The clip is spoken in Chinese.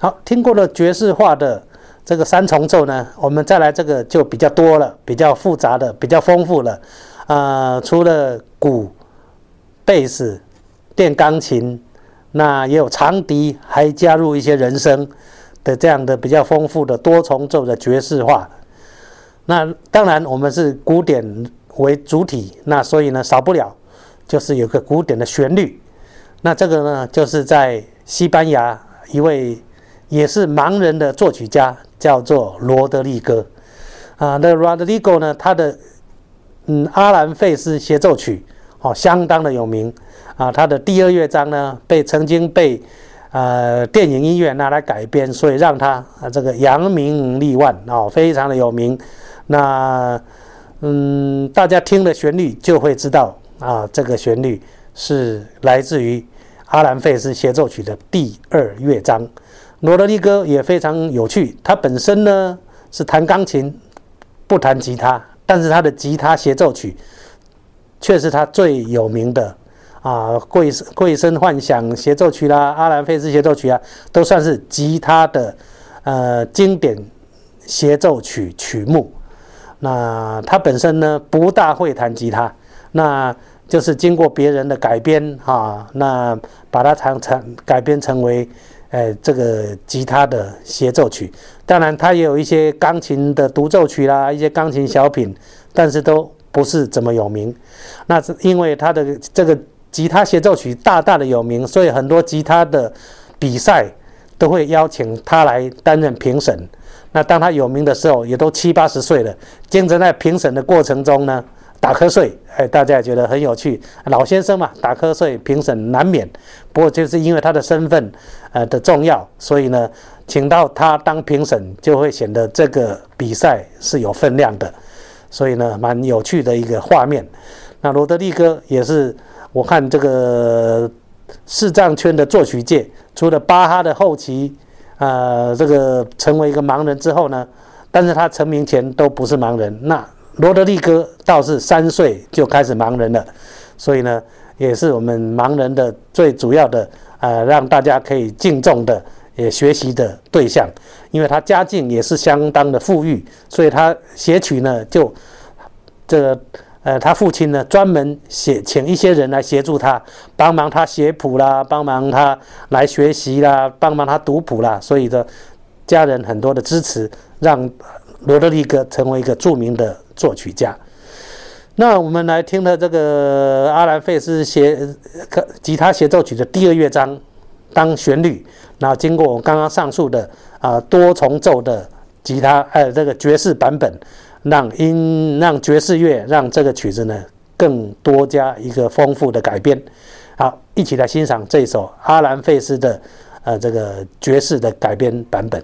好，听过了爵士化的这个三重奏呢，我们再来这个就比较多了，比较复杂的，比较丰富了。啊，除了鼓、贝斯、电钢琴，那也有长笛，还加入一些人声的这样的比较丰富的多重奏的爵士化。那当然，我们是古典为主体，那所以呢，少不了就是有个古典的旋律。那这个呢，就是在西班牙一位也是盲人的作曲家，叫做罗德利哥。啊，那罗德利戈呢，他的嗯，阿兰费斯协奏曲，哦，相当的有名啊。他的第二乐章呢，被曾经被呃电影音乐拿来改编，所以让他啊这个扬名立万哦，非常的有名。那嗯，大家听了旋律就会知道啊，这个旋律是来自于阿兰费斯协奏曲的第二乐章。罗德利戈也非常有趣，他本身呢是弹钢琴，不弹吉他。但是他的吉他协奏曲，却是他最有名的啊，《贵贵生幻想》协奏曲啦，《阿兰费斯协奏曲》啊，都算是吉他的呃经典协奏曲曲目。那他本身呢不大会弹吉他，那就是经过别人的改编哈，那把它唱成改编成为。哎，这个吉他的协奏曲，当然它也有一些钢琴的独奏曲啦，一些钢琴小品，但是都不是怎么有名。那是因为他的这个吉他协奏曲大大的有名，所以很多吉他的比赛都会邀请他来担任评审。那当他有名的时候，也都七八十岁了，经常在评审的过程中呢。打瞌睡，哎，大家也觉得很有趣。老先生嘛，打瞌睡，评审难免。不过就是因为他的身份，呃的重要，所以呢，请到他当评审，就会显得这个比赛是有分量的。所以呢，蛮有趣的一个画面。那罗德利哥也是，我看这个视障圈的作曲界，除了巴哈的后期，呃，这个成为一个盲人之后呢，但是他成名前都不是盲人。那罗德利哥倒是三岁就开始盲人了，所以呢，也是我们盲人的最主要的呃，让大家可以敬重的也学习的对象，因为他家境也是相当的富裕，所以他写曲呢就这个呃，他父亲呢专门写请一些人来协助他，帮忙他写谱啦，帮忙他来学习啦，帮忙他读谱啦，所以的家人很多的支持，让罗德里戈成为一个著名的。作曲家，那我们来听的这个阿兰费斯协吉他协奏曲的第二乐章当旋律，然后经过我刚刚上述的啊多重奏的吉他呃这个爵士版本，让音让爵士乐让这个曲子呢更多加一个丰富的改编。好，一起来欣赏这首阿兰费斯的呃这个爵士的改编版本。